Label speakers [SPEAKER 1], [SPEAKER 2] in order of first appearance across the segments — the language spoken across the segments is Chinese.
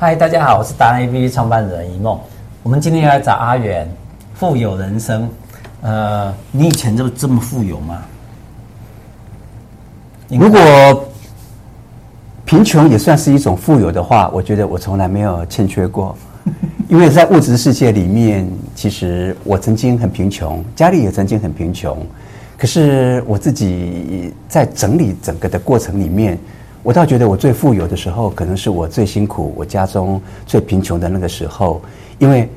[SPEAKER 1] 嗨，大家好，我是达人 APP 创办人一梦。我们今天要来找阿远，富有人生。呃，你以前就这么富有吗？
[SPEAKER 2] 如果贫穷也算是一种富有的话，我觉得我从来没有欠缺过。因为在物质世界里面，其实我曾经很贫穷，家里也曾经很贫穷。可是我自己在整理整个的过程里面。我倒觉得我最富有的时候，可能是我最辛苦、我家中最贫穷的那个时候，因为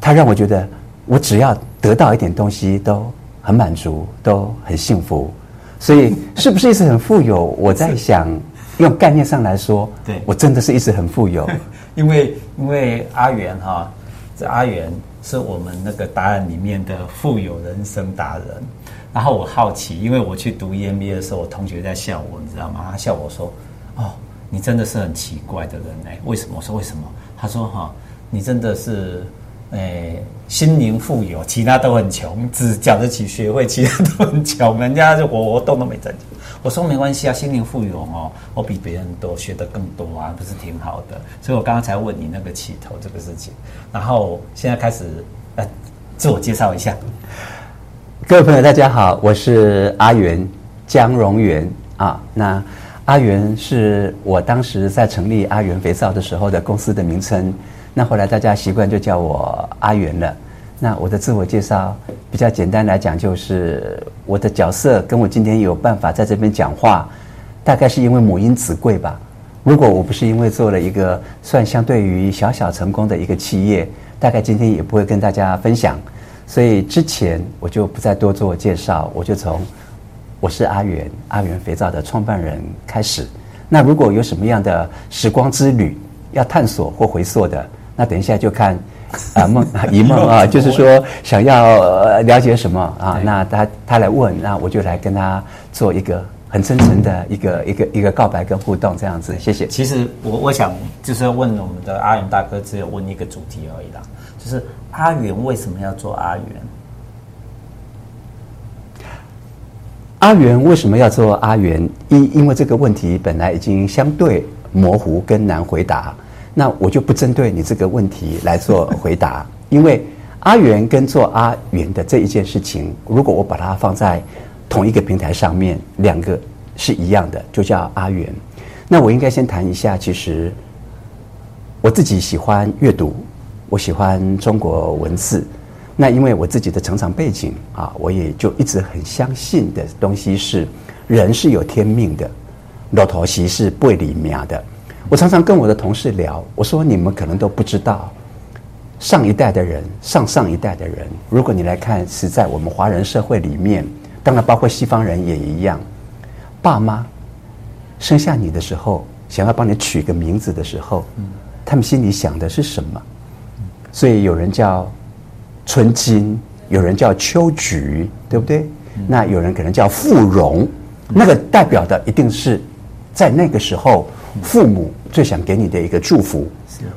[SPEAKER 2] 它让我觉得，我只要得到一点东西都很满足，都很幸福。所以，是不是一直很富有？我在想，用概念上来说，对，我真的是一直很富有。
[SPEAKER 1] 因为，因为阿元哈，这阿元是我们那个答案里面的富有人生达人。然后我好奇，因为我去读 EMBA 的时候，我同学在笑我，你知道吗？他笑我说。哦，你真的是很奇怪的人哎！为什么？我说为什么？他说哈，你真的是，诶，心灵富有，其他都很穷，只缴得起学费，其他都很穷，人家就活活动都没挣钱。我说没关系啊，心灵富有哦，我比别人多，学得更多啊，不是挺好的？所以我刚刚才问你那个起头这个事情，然后现在开始呃，自我介绍一下。
[SPEAKER 2] 各位朋友，大家好，我是阿元江荣元啊，那。阿元是我当时在成立阿元肥皂的时候的公司的名称，那后来大家习惯就叫我阿元了。那我的自我介绍比较简单来讲，就是我的角色跟我今天有办法在这边讲话，大概是因为母婴子贵吧。如果我不是因为做了一个算相对于小小成功的一个企业，大概今天也不会跟大家分享。所以之前我就不再多做介绍，我就从。我是阿元，阿元肥皂的创办人。开始，那如果有什么样的时光之旅要探索或回溯的，那等一下就看啊梦 一梦啊，就是说想要了解什么啊，那他他来问，那我就来跟他做一个很真诚的一个一个一个告白跟互动，这样子。谢谢。
[SPEAKER 1] 其实我我想就是要问我们的阿元大哥，只有问一个主题而已啦，就是阿元为什么要做阿元？阿元为什么要做阿元？因因为这个问题本来已经相对模糊跟难回答，那我就不针对你这个问题来做回答。因为阿元跟做阿元的这一件事情，如果我把它放在同一个平台上面，两个是一样的，就叫阿元。那我应该先谈一下，其实我自己喜欢阅读，我喜欢中国文字。那因为我自己的成长背景啊，我也就一直很相信的东西是，人是有天命的，骆驼席是背里面的。我常常跟我的同事聊，我说你们可能都不知道，上一代的人、上上一代的人，如果你来看，是在我们华人社会里面，当然包括西方人也一样，爸妈生下你的时候，想要帮你取个名字的时候，他们心里想的是什么？所以有人叫。春金，有人叫秋菊，对不对？那有人可能叫富荣，那个代表的一定是在那个时候父母最想给你的一个祝福，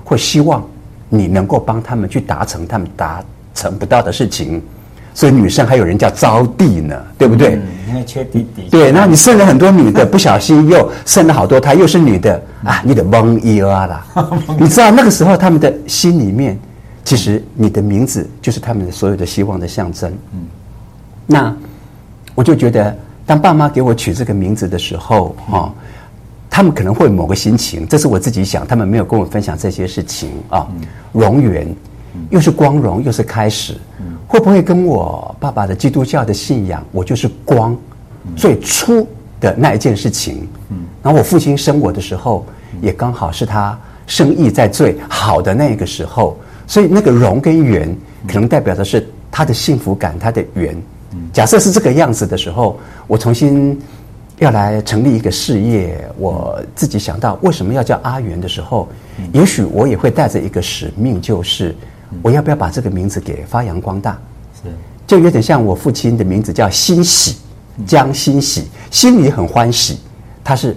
[SPEAKER 1] 或希望你能够帮他们去达成他们达成不到的事情。所以女生还有人叫招娣呢，对不对？因为缺弟弟。
[SPEAKER 2] 对，那你生了很多女的，不小心又生了好多胎，又是女的啊，你得蒙一啊啦。你知道那个时候他们的心里面。其实你的名字就是他们所有的希望的象征。嗯，那我就觉得，当爸妈给我取这个名字的时候，哈，他们可能会某个心情，这是我自己想，他们没有跟我分享这些事情啊。荣源，又是光荣，又是开始，会不会跟我爸爸的基督教的信仰，我就是光最初的那一件事情？嗯，然后我父亲生我的时候，也刚好是他生意在最好的那个时候。所以那个荣跟元，可能代表的是他的幸福感，他的缘。假设是这个样子的时候，我重新要来成立一个事业，我自己想到为什么要叫阿元的时候，也许我也会带着一个使命，就是我要不要把这个名字给发扬光大？是，就有点像我父亲的名字叫欣喜，江欣喜，心里很欢喜。他是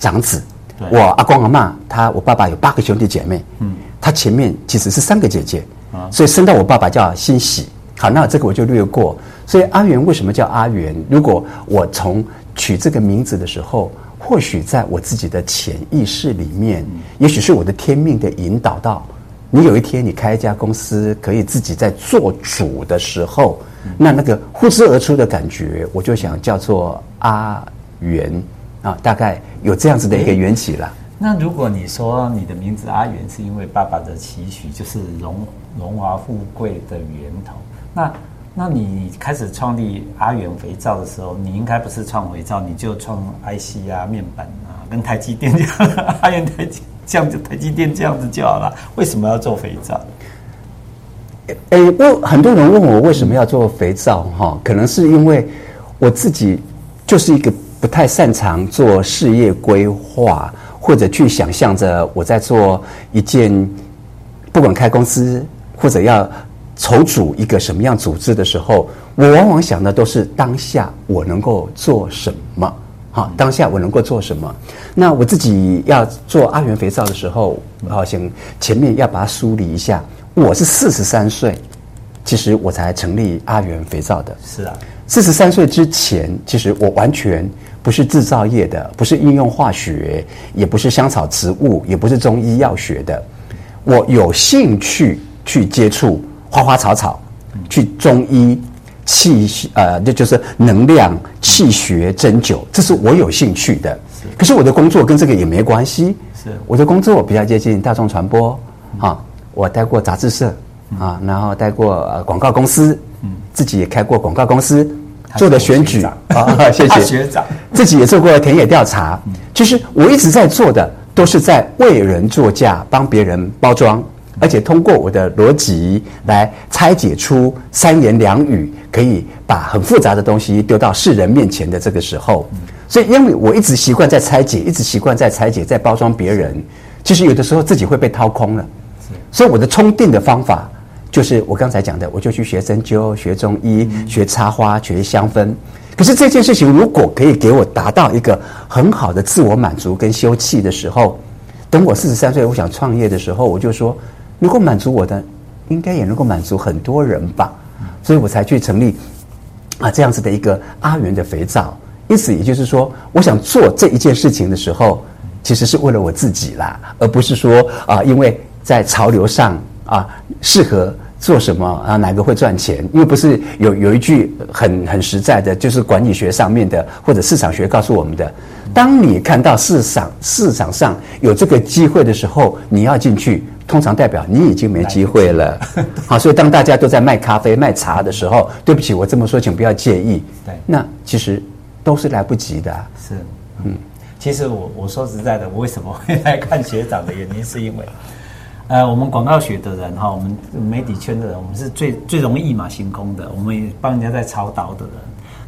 [SPEAKER 2] 长子，我阿公阿妈，他我爸爸有八个兄弟姐妹。嗯。他前面其实是三个姐姐，所以生到我爸爸叫欣喜。好，那这个我就略过。所以阿元为什么叫阿元？如果我从取这个名字的时候，或许在我自己的潜意识里面，也许是我的天命的引导到，你有一天你开一家公司，可以自己在做主的时候，那那个呼之而出的感觉，我就想叫做阿元啊，大概有这样子的一个缘起了。
[SPEAKER 1] 那如果你说你的名字阿元是因为爸爸的期许，就是荣荣华富贵的源头，那。那你开始创立阿元肥皂的时候，你应该不是创肥皂，你就创 IC 啊、面板啊，跟台积电这样，阿元台积这样子，台积电这样子就好了。为什么要做肥皂？
[SPEAKER 2] 诶、我很多人问我为什么要做肥皂哈，可能是因为我自己就是一个不太擅长做事业规划，或者去想象着我在做一件，不管开公司或者要。筹组一个什么样组织的时候，我往往想的都是当下我能够做什么，好，当下我能够做什么。那我自己要做阿元肥皂的时候，好，先前面要把它梳理一下。我是四十三岁，其实我才成立阿元肥皂的。
[SPEAKER 1] 是啊，
[SPEAKER 2] 四十三岁之前，其实我完全不是制造业的，不是应用化学，也不是香草植物，也不是中医药学的。我有兴趣去接触。花花草草，去中医、气呃，这就是能量、气血、针灸，这是我有兴趣的。可是我的工作跟这个也没关系。是我的工作比较接近大众传播啊，我待过杂志社啊，然后待过呃广告公司，自己也开过广告公司，做的选举。啊，谢谢。学长，自己也做过田野调查。其实我一直在做的都是在为人作嫁，帮别人包装。而且通过我的逻辑来拆解出三言两语，可以把很复杂的东西丢到世人面前的这个时候，所以因为我一直习惯在拆解，一直习惯在拆解，在包装别人，其实有的时候自己会被掏空了。所以我的充电的方法就是我刚才讲的，我就去学针灸、学中医、学插花、学香氛。可是这件事情如果可以给我达到一个很好的自我满足跟休憩的时候，等我四十三岁，我想创业的时候，我就说。能够满足我的，应该也能够满足很多人吧，所以我才去成立啊这样子的一个阿元的肥皂。因此，也就是说，我想做这一件事情的时候，其实是为了我自己啦，而不是说啊，因为在潮流上啊适合做什么啊，哪个会赚钱？因为不是有有一句很很实在的，就是管理学上面的或者市场学告诉我们的，当你看到市场市场上有这个机会的时候，你要进去。通常代表你已经没机会了，好，所以当大家都在卖咖啡、卖茶的时候，对不起，我这么说，请不要介意。对，那其实都是来不及的。
[SPEAKER 1] 是，嗯，其实我我说实在的，我为什么会来看学长的原因，是因为，呃，我们广告学的人哈，我们媒体圈的人，我们是最最容易一马行空的，我们也帮人家在操刀的人。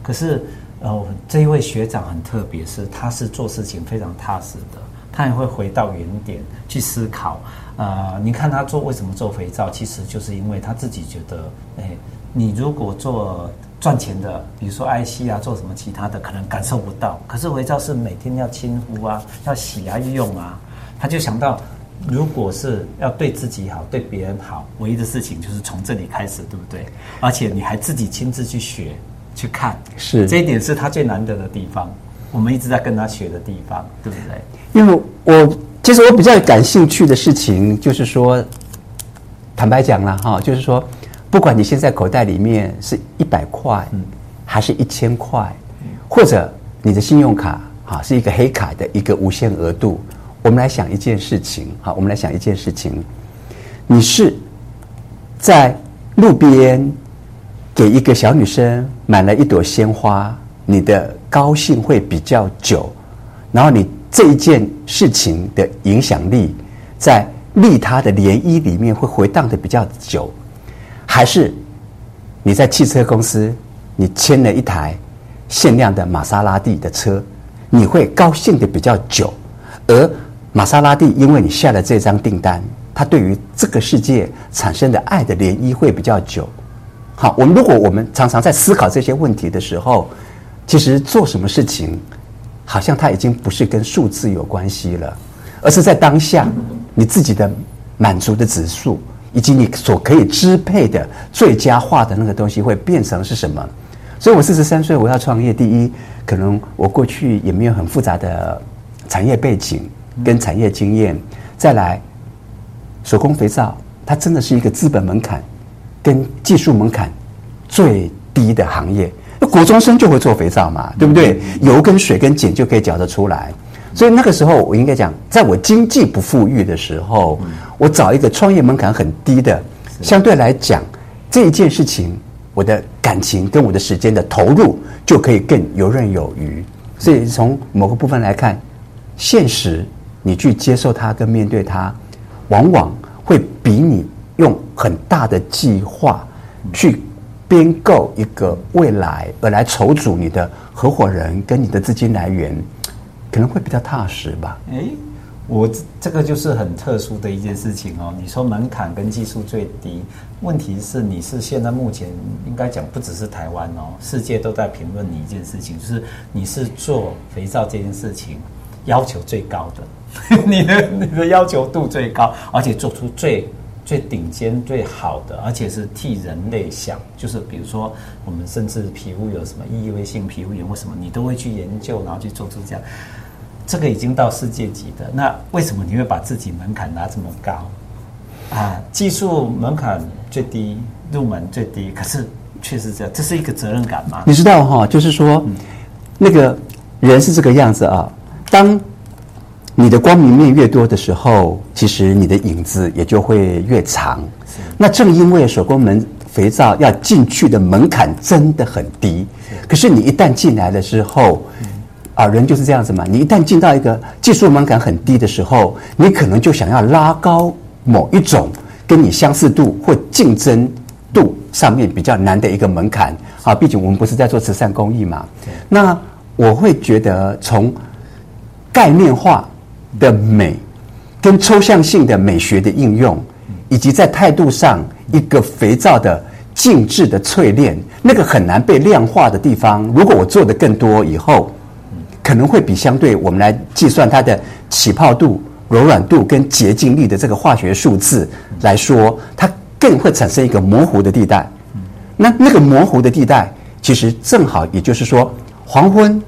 [SPEAKER 1] 可是，呃，这一位学长很特别，是他是做事情非常踏实的，他也会回到原点去思考。呃，你看他做为什么做肥皂，其实就是因为他自己觉得，哎，你如果做赚钱的，比如说 IC 啊，做什么其他的，可能感受不到。可是肥皂是每天要亲肤啊，要洗啊，用啊，他就想到，如果是要对自己好，对别人好，唯一的事情就是从这里开始，对不对？而且你还自己亲自去学去看，是这一点是他最难得的地方。我们一直在跟他学的地方，对不对？
[SPEAKER 2] 因为我。其实我比较感兴趣的事情，就是说，坦白讲了哈，就是说，不管你现在口袋里面是一百块，还是一千块，或者你的信用卡哈是一个黑卡的一个无限额度，我们来想一件事情好，我们来想一件事情，你是在路边给一个小女生买了一朵鲜花，你的高兴会比较久，然后你。这一件事情的影响力，在利他的涟漪里面会回荡的比较久，还是你在汽车公司，你签了一台限量的玛莎拉蒂的车，你会高兴的比较久，而玛莎拉蒂因为你下了这张订单，它对于这个世界产生的爱的涟漪会比较久。好，我们如果我们常常在思考这些问题的时候，其实做什么事情，好像它已经不是跟数字有关系了，而是在当下你自己的满足的指数，以及你所可以支配的最佳化的那个东西会变成是什么？所以我四十三岁我要创业，第一，可能我过去也没有很复杂的产业背景跟产业经验，再来手工肥皂，它真的是一个资本门槛跟技术门槛最低的行业。那国中生就会做肥皂嘛，对不对？油跟水跟碱就可以搅得出来。所以那个时候，我应该讲，在我经济不富裕的时候，我找一个创业门槛很低的，相对来讲，这一件事情，我的感情跟我的时间的投入就可以更游刃有余。所以从某个部分来看，现实你去接受它跟面对它，往往会比你用很大的计划去。编构一个未来，而来筹组你的合伙人跟你的资金来源，可能会比较踏实吧。
[SPEAKER 1] 哎，我这个就是很特殊的一件事情哦。你说门槛跟技术最低，问题是你是现在目前应该讲不只是台湾哦，世界都在评论你一件事情，就是你是做肥皂这件事情要求最高的，你的你的要求度最高，而且做出最。最顶尖、最好的，而且是替人类想，就是比如说，我们甚至皮肤有什么异位性皮肤炎或什么，你都会去研究，然后去做出这样。这个已经到世界级的，那为什么你会把自己门槛拿这么高？啊，技术门槛最低，入门最低，可是确实这样，这是一个责任感吗？
[SPEAKER 2] 你知道哈，就是说，那个人是这个样子啊，当。你的光明面越多的时候，其实你的影子也就会越长。那正因为手工门肥皂要进去的门槛真的很低，可是你一旦进来了之后，啊，人就是这样子嘛。你一旦进到一个技术门槛很低的时候，你可能就想要拉高某一种跟你相似度或竞争度上面比较难的一个门槛。啊，毕竟我们不是在做慈善公益嘛。那我会觉得从概念化。的美，跟抽象性的美学的应用，以及在态度上一个肥皂的静置的淬炼，那个很难被量化的地方，如果我做的更多以后，可能会比相对我们来计算它的起泡度、柔软度跟洁净力的这个化学数字来说，它更会产生一个模糊的地带。那那个模糊的地带，其实正好也就是说，黄昏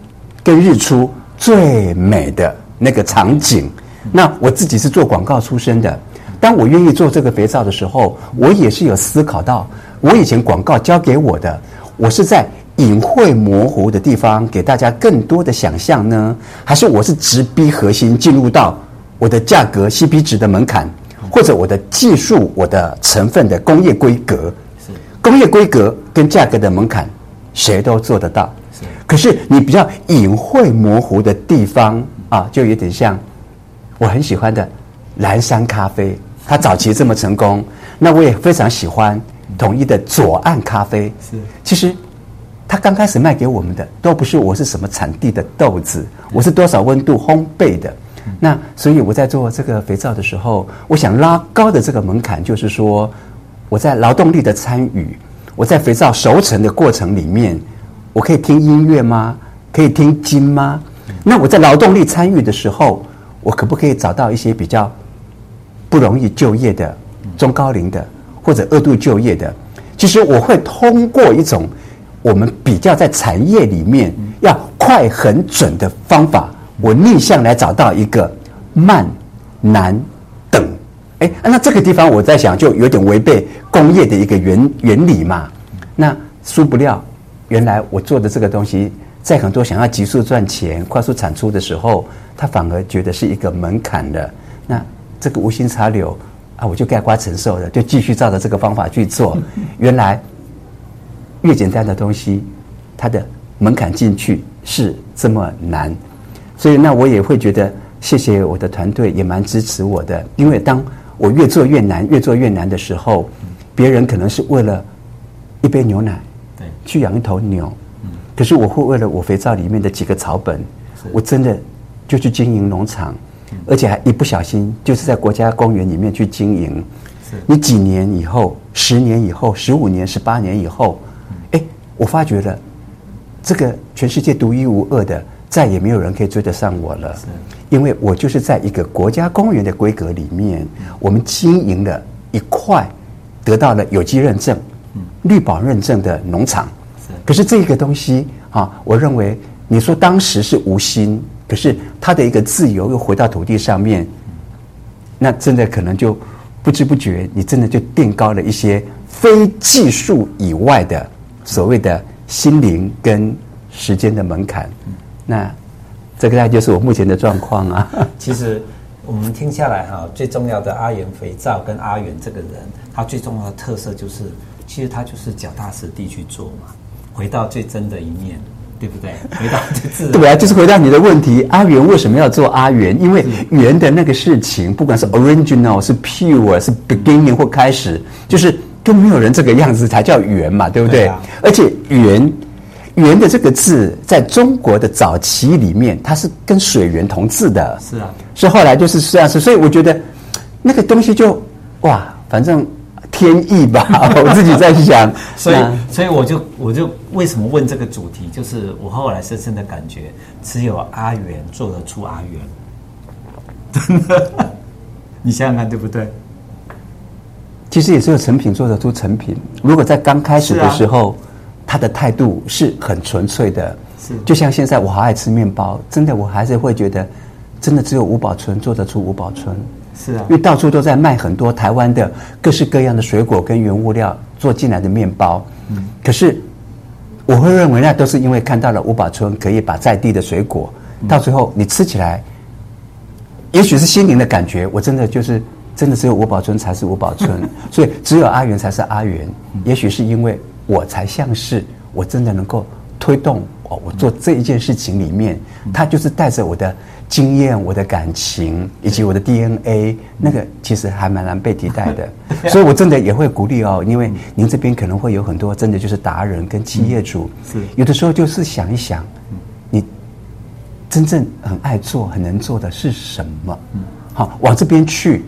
[SPEAKER 2] 跟日出最美的。那个场景，那我自己是做广告出身的。当我愿意做这个肥皂的时候，我也是有思考到，我以前广告教给我的，我是在隐晦模糊的地方给大家更多的想象呢，还是我是直逼核心进入到我的价格 CP 值的门槛，或者我的技术、我的成分的工业规格？是工业规格跟价格的门槛，谁都做得到。是，可是你比较隐晦模糊的地方。啊，就有点像我很喜欢的蓝山咖啡，它早期这么成功，那我也非常喜欢统一的左岸咖啡。是，其实它刚开始卖给我们的都不是我是什么产地的豆子，我是多少温度烘焙的。那所以我在做这个肥皂的时候，我想拉高的这个门槛，就是说我在劳动力的参与，我在肥皂熟成的过程里面，我可以听音乐吗？可以听经吗？那我在劳动力参与的时候，我可不可以找到一些比较不容易就业的中高龄的或者二度就业的？其实我会通过一种我们比较在产业里面要快很准的方法，我逆向来找到一个慢、难、等。哎，那这个地方我在想，就有点违背工业的一个原原理嘛。那输不料，原来我做的这个东西。在很多想要急速赚钱、快速产出的时候，他反而觉得是一个门槛的。那这个无心插柳啊，我就概括承受了，就继续照着这个方法去做。原来越简单的东西，它的门槛进去是这么难。所以那我也会觉得，谢谢我的团队也蛮支持我的。因为当我越做越难、越做越难的时候，别人可能是为了一杯牛奶，对，去养一头牛。可是我会为了我肥皂里面的几个草本，我真的就去经营农场，而且还一不小心就是在国家公园里面去经营。你几年以后，十年以后，十五年、十八年以后，哎，我发觉了，这个全世界独一无二的，再也没有人可以追得上我了。因为我就是在一个国家公园的规格里面，我们经营了一块，得到了有机认证、绿保认证的农场。可是这个东西啊，我认为你说当时是无心，可是他的一个自由又回到土地上面，那真的可能就不知不觉，你真的就垫高了一些非技术以外的所谓的心灵跟时间的门槛。那这个大概就是我目前的状况啊。
[SPEAKER 1] 其实我们听下来哈，最重要的阿元肥皂跟阿元这个人，他最重要的特色就是，其实他就是脚踏实地去做嘛，回到最真的一面，对不对？回到最自然。
[SPEAKER 2] 对啊，就是回到你的问题，阿元为什么要做阿元？因为元的那个事情，不管是 original 是 pure 是 beginning 或开始，就是都没有人这个样子才叫元嘛，对不对？对啊，而且元。元的这个字，在中国的早期里面，它是跟水源同字的。
[SPEAKER 1] 是啊，
[SPEAKER 2] 是后来就是这样子，所以我觉得那个东西就哇，反正天意吧。我自己在想，
[SPEAKER 1] 所以所以我就我就为什么问这个主题，就是我后来深深的感觉，只有阿元做得出阿元。真的，你想想看，对不对？
[SPEAKER 2] 其实也只有成品做得出成品。如果在刚开始的时候。他的态度是很纯粹的，是就像现在我好爱吃面包，真的我还是会觉得，真的只有吴宝春做得出吴宝春，
[SPEAKER 1] 是啊，
[SPEAKER 2] 因为到处都在卖很多台湾的各式各样的水果跟原物料做进来的面包，嗯，可是我会认为那都是因为看到了吴宝春可以把在地的水果，到最后你吃起来，也许是心灵的感觉，我真的就是真的只有吴宝春才是吴宝春，所以只有阿元才是阿元，也许是因为。我才像是我真的能够推动哦，我做这一件事情里面，他就是带着我的经验、我的感情以及我的 DNA，那个其实还蛮难被替代的。所以我真的也会鼓励哦，因为您这边可能会有很多真的就是达人跟企业主，是有的时候就是想一想，你真正很爱做、很能做的是什么？好，往这边去，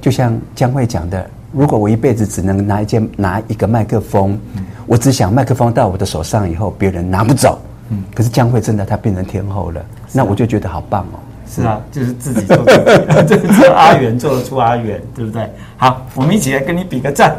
[SPEAKER 2] 就像江慧讲的。如果我一辈子只能拿一件拿一个麦克风，嗯、我只想麦克风到我的手上以后，别人拿不走。嗯，可是江蕙真的她变成天后了，啊、那我就觉得好棒哦。
[SPEAKER 1] 是啊，就是自己做的，这个阿元做得出阿元，对不对？好，我们一起来跟你比个赞。